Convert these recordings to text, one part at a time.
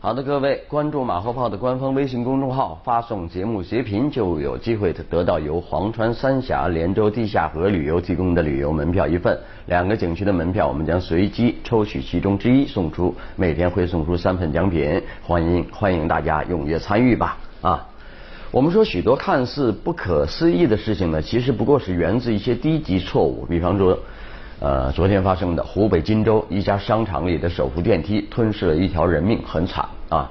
好的，各位，关注马后炮的官方微信公众号，发送节目截屏，就有机会得到由黄川三峡连州地下河旅游提供的旅游门票一份。两个景区的门票，我们将随机抽取其中之一送出，每天会送出三份奖品，欢迎欢迎大家踊跃参与吧！啊，我们说许多看似不可思议的事情呢，其实不过是源自一些低级错误，比方说。呃，昨天发生的湖北荆州一家商场里的手扶电梯吞噬了一条人命，很惨啊。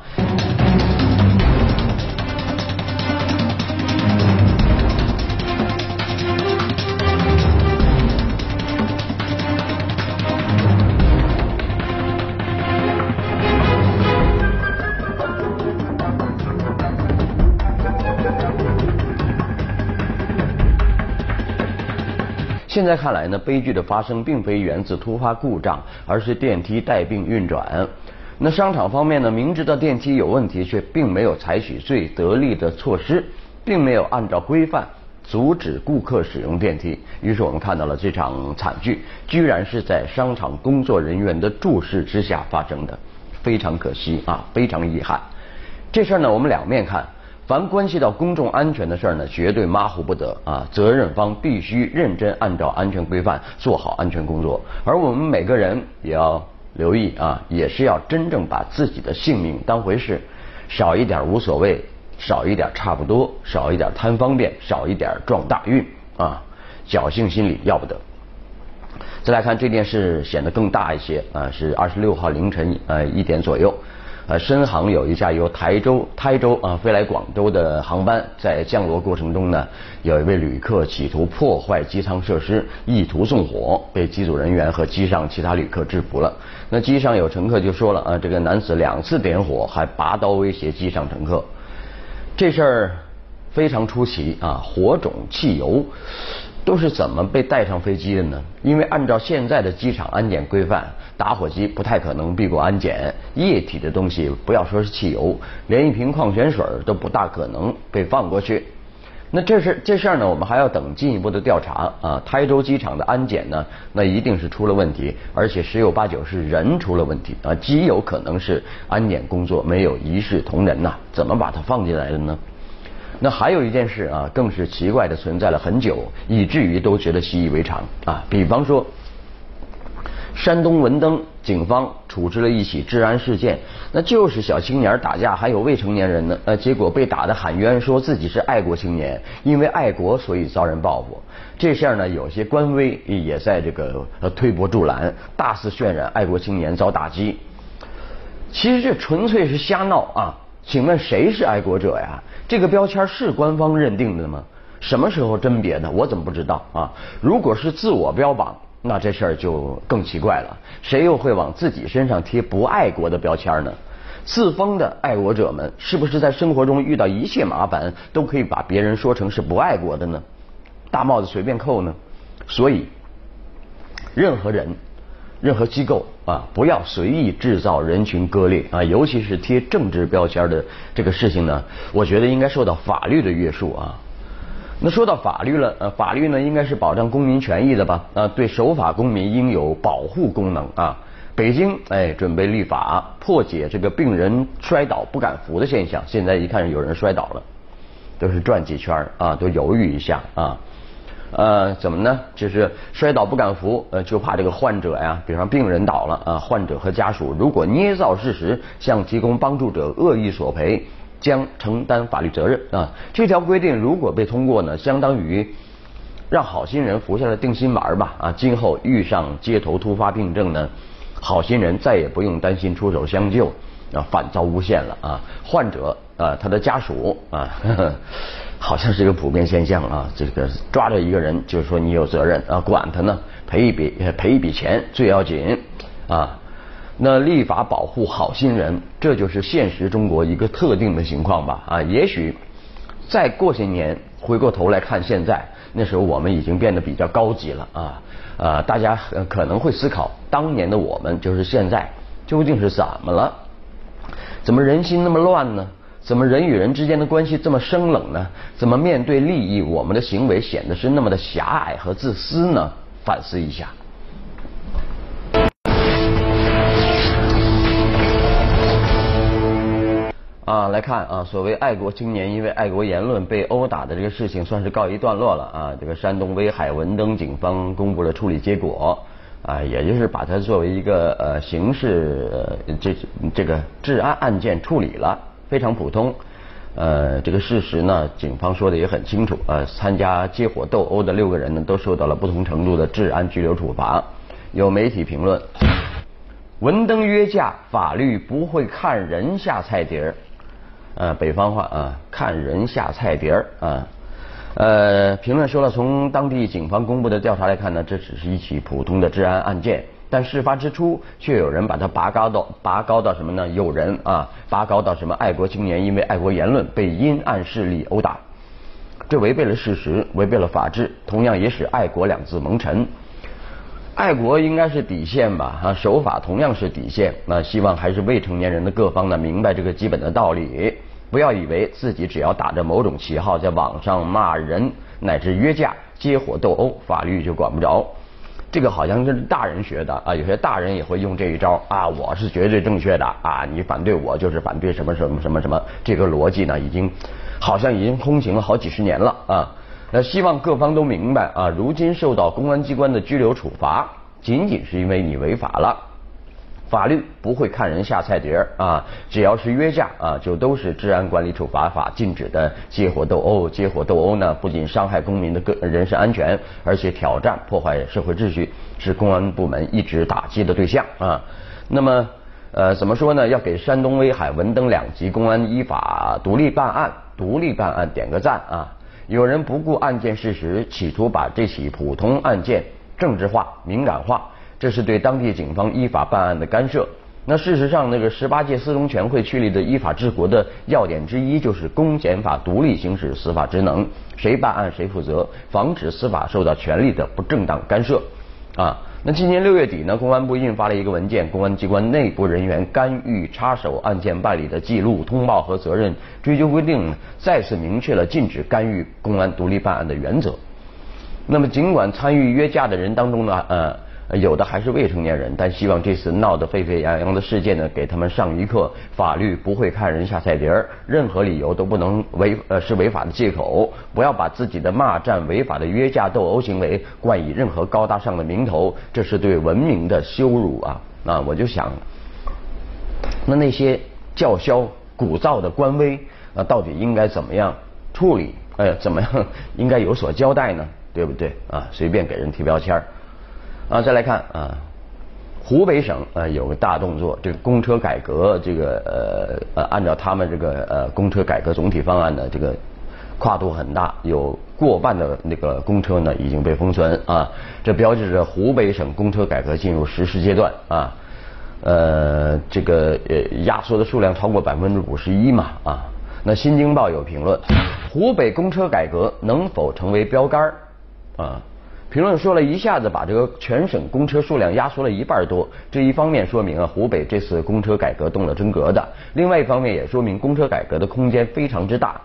现在看来呢，悲剧的发生并非源自突发故障，而是电梯带病运转。那商场方面呢，明知道电梯有问题，却并没有采取最得力的措施，并没有按照规范阻止顾客使用电梯。于是我们看到了这场惨剧，居然是在商场工作人员的注视之下发生的，非常可惜啊，非常遗憾。这事儿呢，我们两面看。凡关系到公众安全的事儿呢，绝对马虎不得啊！责任方必须认真按照安全规范做好安全工作，而我们每个人也要留意啊，也是要真正把自己的性命当回事，少一点无所谓，少一点差不多，少一点贪方便，少一点撞大运啊！侥幸心理要不得。再来看这件事显得更大一些啊，是二十六号凌晨呃一点左右。呃，深航有一架由台州、台州啊飞来广州的航班，在降落过程中呢，有一位旅客企图破坏机舱设施，意图纵火，被机组人员和机上其他旅客制服了。那机上有乘客就说了啊，这个男子两次点火，还拔刀威胁机上乘客。这事儿非常出奇啊，火种、汽油。都是怎么被带上飞机的呢？因为按照现在的机场安检规范，打火机不太可能避过安检，液体的东西不要说是汽油，连一瓶矿泉水都不大可能被放过去。那这事这事儿呢，我们还要等进一步的调查啊。台州机场的安检呢，那一定是出了问题，而且十有八九是人出了问题啊，极有可能是安检工作没有一视同仁呐，怎么把它放进来的呢？那还有一件事啊，更是奇怪的存在了很久，以至于都觉得习以为常啊。比方说，山东文登警方处置了一起治安事件，那就是小青年打架，还有未成年人呢，呃，结果被打的喊冤，说自己是爱国青年，因为爱国所以遭人报复。这事儿呢，有些官微也在这个推波助澜，大肆渲染爱国青年遭打击。其实这纯粹是瞎闹啊！请问谁是爱国者呀？这个标签是官方认定的吗？什么时候甄别的？我怎么不知道啊？如果是自我标榜，那这事儿就更奇怪了。谁又会往自己身上贴不爱国的标签呢？自封的爱国者们，是不是在生活中遇到一切麻烦，都可以把别人说成是不爱国的呢？大帽子随便扣呢？所以，任何人。任何机构啊，不要随意制造人群割裂啊，尤其是贴政治标签的这个事情呢，我觉得应该受到法律的约束啊。那说到法律了，呃，法律呢应该是保障公民权益的吧？啊，对守法公民应有保护功能啊。北京哎，准备立法破解这个病人摔倒不敢扶的现象，现在一看有人摔倒了，都是转几圈啊，都犹豫一下啊。呃，怎么呢？就是摔倒不敢扶，呃，就怕这个患者呀，比方病人倒了啊，患者和家属如果捏造事实向提供帮助者恶意索赔，将承担法律责任啊。这条规定如果被通过呢，相当于让好心人服下了定心丸吧啊。今后遇上街头突发病症呢，好心人再也不用担心出手相救啊，反遭诬陷了啊。患者啊，他的家属啊。好像是一个普遍现象啊，这个抓着一个人就是说你有责任啊，管他呢，赔一笔赔一笔钱最要紧啊。那立法保护好心人，这就是现实中国一个特定的情况吧啊。也许再过些年回过头来看现在，那时候我们已经变得比较高级了啊啊，大家可能会思考当年的我们就是现在究竟是怎么了？怎么人心那么乱呢？怎么人与人之间的关系这么生冷呢？怎么面对利益，我们的行为显得是那么的狭隘和自私呢？反思一下。啊，来看啊，所谓爱国青年因为爱国言论被殴打的这个事情，算是告一段落了啊。这个山东威海文登警方公布了处理结果啊，也就是把它作为一个呃刑事这这个治安案件处理了，非常普通。呃，这个事实呢，警方说的也很清楚呃，参加接火斗殴的六个人呢，都受到了不同程度的治安拘留处罚。有媒体评论：文登约架，法律不会看人下菜碟儿。呃，北方话啊，看人下菜碟儿啊。呃，评论说了，从当地警方公布的调查来看呢，这只是一起普通的治安案件，但事发之初却有人把它拔高到拔高到什么呢？有人啊，拔高到什么？爱国青年因为爱国言论被阴暗势力殴打，这违背了事实，违背了法治，同样也使爱国两字蒙尘。爱国应该是底线吧？啊，守法同样是底线。那希望还是未成年人的各方呢，明白这个基本的道理。不要以为自己只要打着某种旗号在网上骂人乃至约架、接火斗殴，法律就管不着。这个好像是大人学的啊，有些大人也会用这一招啊，我是绝对正确的啊，你反对我就是反对什么什么什么什么，这个逻辑呢，已经好像已经通行了好几十年了啊。那希望各方都明白啊，如今受到公安机关的拘留处罚，仅仅是因为你违法了。法律不会看人下菜碟儿啊，只要是约架啊，就都是治安管理处罚法禁止的接火斗殴。接火斗殴呢，不仅伤害公民的个人身安全，而且挑战破坏社会秩序，是公安部门一直打击的对象啊。那么呃，怎么说呢？要给山东威海文登两级公安依法独立办案，独立办案点个赞啊！有人不顾案件事实，企图把这起普通案件政治化、敏感化。这是对当地警方依法办案的干涉。那事实上，那个十八届四中全会确立的依法治国的要点之一，就是公检法独立行使司法职能，谁办案谁负责，防止司法受到权力的不正当干涉。啊，那今年六月底呢，公安部印发了一个文件，《公安机关内部人员干预插手案件办理的记录、通报和责任追究规定》，再次明确了禁止干预公安独立办案的原则。那么，尽管参与约架的人当中呢，呃有的还是未成年人，但希望这次闹得沸沸扬扬的事件呢，给他们上一课：法律不会看人下菜碟儿，任何理由都不能违呃是违法的借口。不要把自己的骂战、违法的约架斗殴行为冠以任何高大上的名头，这是对文明的羞辱啊！啊，我就想，那那些叫嚣鼓噪的官威，那到底应该怎么样处理？哎，怎么样 应该有所交代呢？对不对？啊，随便给人贴标签儿。啊，再来看啊，湖北省啊有个大动作，这个公车改革，这个呃呃，按照他们这个呃公车改革总体方案呢，这个跨度很大，有过半的那个公车呢已经被封存啊，这标志着湖北省公车改革进入实施阶段啊，呃，这个呃压缩的数量超过百分之五十一嘛啊，那新京报有评论，湖北公车改革能否成为标杆儿啊？评论说了一下子把这个全省公车数量压缩了一半多，这一方面说明啊湖北这次公车改革动了真格的，另外一方面也说明公车改革的空间非常之大。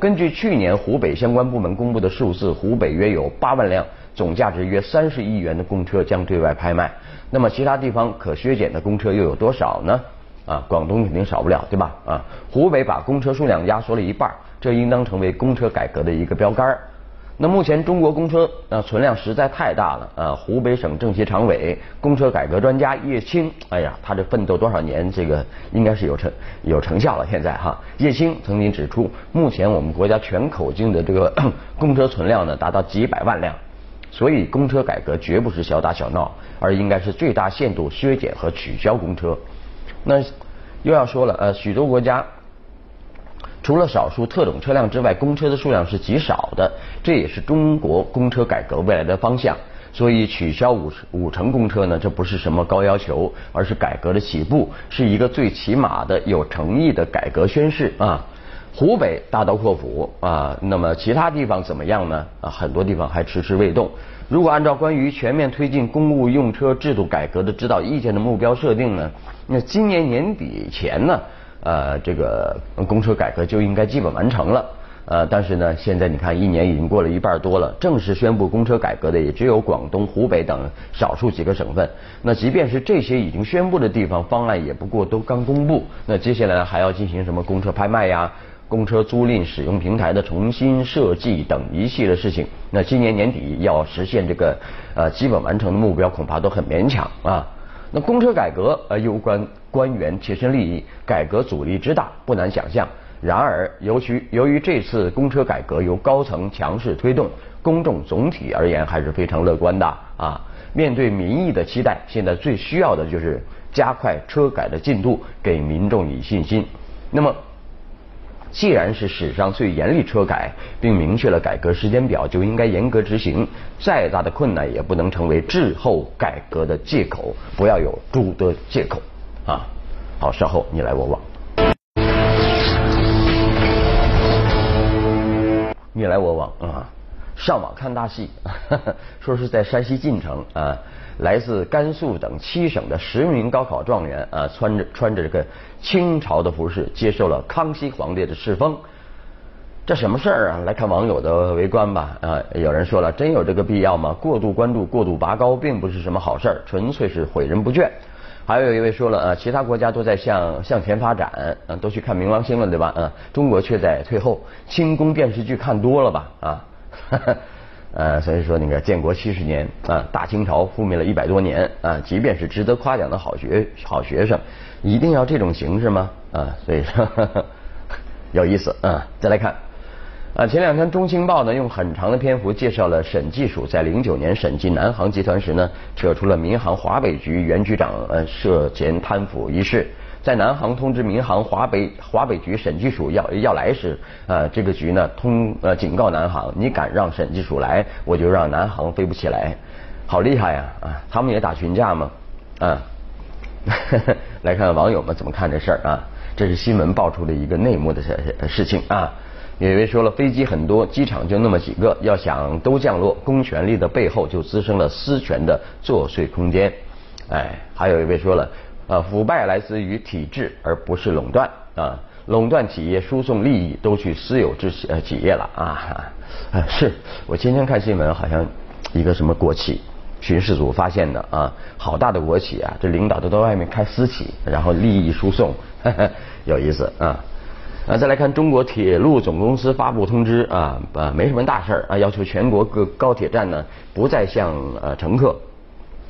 根据去年湖北相关部门公布的数字，湖北约有八万辆，总价值约三十亿元的公车将对外拍卖。那么其他地方可削减的公车又有多少呢？啊，广东肯定少不了，对吧？啊，湖北把公车数量压缩了一半，这应当成为公车改革的一个标杆。那目前中国公车啊存量实在太大了啊！湖北省政协常委、公车改革专家叶青，哎呀，他这奋斗多少年，这个应该是有成有成效了。现在哈，叶青曾经指出，目前我们国家全口径的这个 公车存量呢达到几百万辆，所以公车改革绝不是小打小闹，而应该是最大限度削减和取消公车。那又要说了，呃，许多国家。除了少数特种车辆之外，公车的数量是极少的，这也是中国公车改革未来的方向。所以取消五五成公车呢，这不是什么高要求，而是改革的起步，是一个最起码的有诚意的改革宣示啊。湖北大刀阔斧啊，那么其他地方怎么样呢？啊，很多地方还迟迟未动。如果按照关于全面推进公务用车制度改革的指导意见的目标设定呢，那今年年底前呢？呃，这个公车改革就应该基本完成了。呃，但是呢，现在你看，一年已经过了一半多了，正式宣布公车改革的也只有广东、湖北等少数几个省份。那即便是这些已经宣布的地方，方案也不过都刚公布。那接下来还要进行什么公车拍卖呀、公车租赁使用平台的重新设计等一系列事情。那今年年底要实现这个呃基本完成的目标，恐怕都很勉强啊。那公车改革呃攸关官员切身利益，改革阻力之大，不难想象。然而，由于由于这次公车改革由高层强势推动，公众总体而言还是非常乐观的啊。面对民意的期待，现在最需要的就是加快车改的进度，给民众以信心。那么，既然是史上最严厉车改，并明确了改革时间表，就应该严格执行。再大的困难也不能成为滞后改革的借口，不要有诸多借口啊。好，稍后你来我往。你来我往啊，上网看大戏，说是在山西晋城啊，来自甘肃等七省的十名高考状元啊，穿着穿着这个清朝的服饰，接受了康熙皇帝的敕封。这什么事儿啊？来看网友的围观吧啊！有人说了，真有这个必要吗？过度关注、过度拔高，并不是什么好事儿，纯粹是毁人不倦。还有一位说了啊，其他国家都在向向前发展，嗯，都去看冥王星了，对吧？嗯，中国却在退后。清宫电视剧看多了吧？啊，哈 哈呃，所以说那个建国七十年啊，大清朝覆灭了一百多年啊，即便是值得夸奖的好学好学生，一定要这种形式吗？啊，所以说 有意思啊。再来看。啊，前两天《中青报》呢用很长的篇幅介绍了审计署在零九年审计南航集团时呢，扯出了民航华北局原局长呃涉嫌贪腐一事。在南航通知民航华北华北局审计署要要来时，啊，这个局呢通呃警告南航，你敢让审计署来，我就让南航飞不起来。好厉害呀！啊，他们也打群架吗？啊，来看网友们怎么看这事儿啊？这是新闻爆出的一个内幕的事事情啊。有一位说了，飞机很多，机场就那么几个，要想都降落，公权力的背后就滋生了私权的作祟空间。哎，还有一位说了，呃，腐败来自于体制，而不是垄断啊，垄断企业输送利益都去私有制呃企业了啊。啊是我今天看新闻，好像一个什么国企巡视组发现的啊，好大的国企啊，这领导都在外面开私企，然后利益输送，有意思啊。啊，再来看中国铁路总公司发布通知啊，啊，没什么大事儿啊，要求全国各高铁站呢不再向呃乘客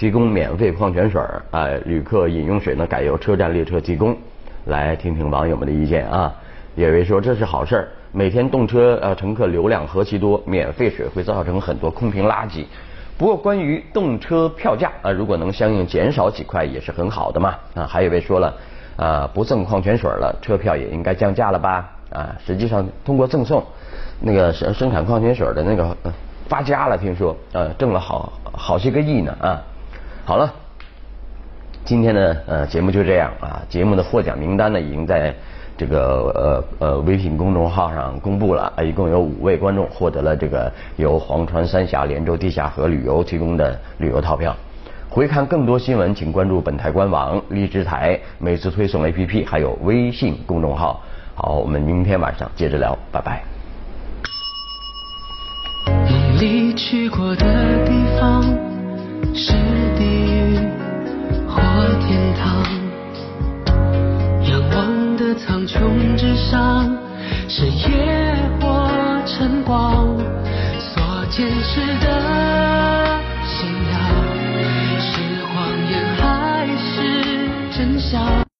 提供免费矿泉水儿啊，旅客饮用水呢改由车站列车提供。来听听网友们的意见啊，有位说这是好事儿，每天动车呃乘客流量何其多，免费水会造成很多空瓶垃圾。不过关于动车票价啊，如果能相应减少几块也是很好的嘛啊，还有一位说了。啊，不赠矿泉水了，车票也应该降价了吧？啊，实际上通过赠送，那个生生产矿泉水的那个发家了，听说啊，挣了好好些个亿呢啊。好了，今天的呃节目就这样啊，节目的获奖名单呢已经在这个呃呃微信公众号上公布了，一共有五位观众获得了这个由黄川三峡连州地下河旅游提供的旅游套票。回看更多新闻，请关注本台官网、荔枝台、每次推送 APP，还有微信公众号。好，我们明天晚上接着聊，拜拜。梦里去过的地方是地狱或天堂，仰望的苍穹之上是夜或晨光，所坚持的信仰。是谎言还是真相。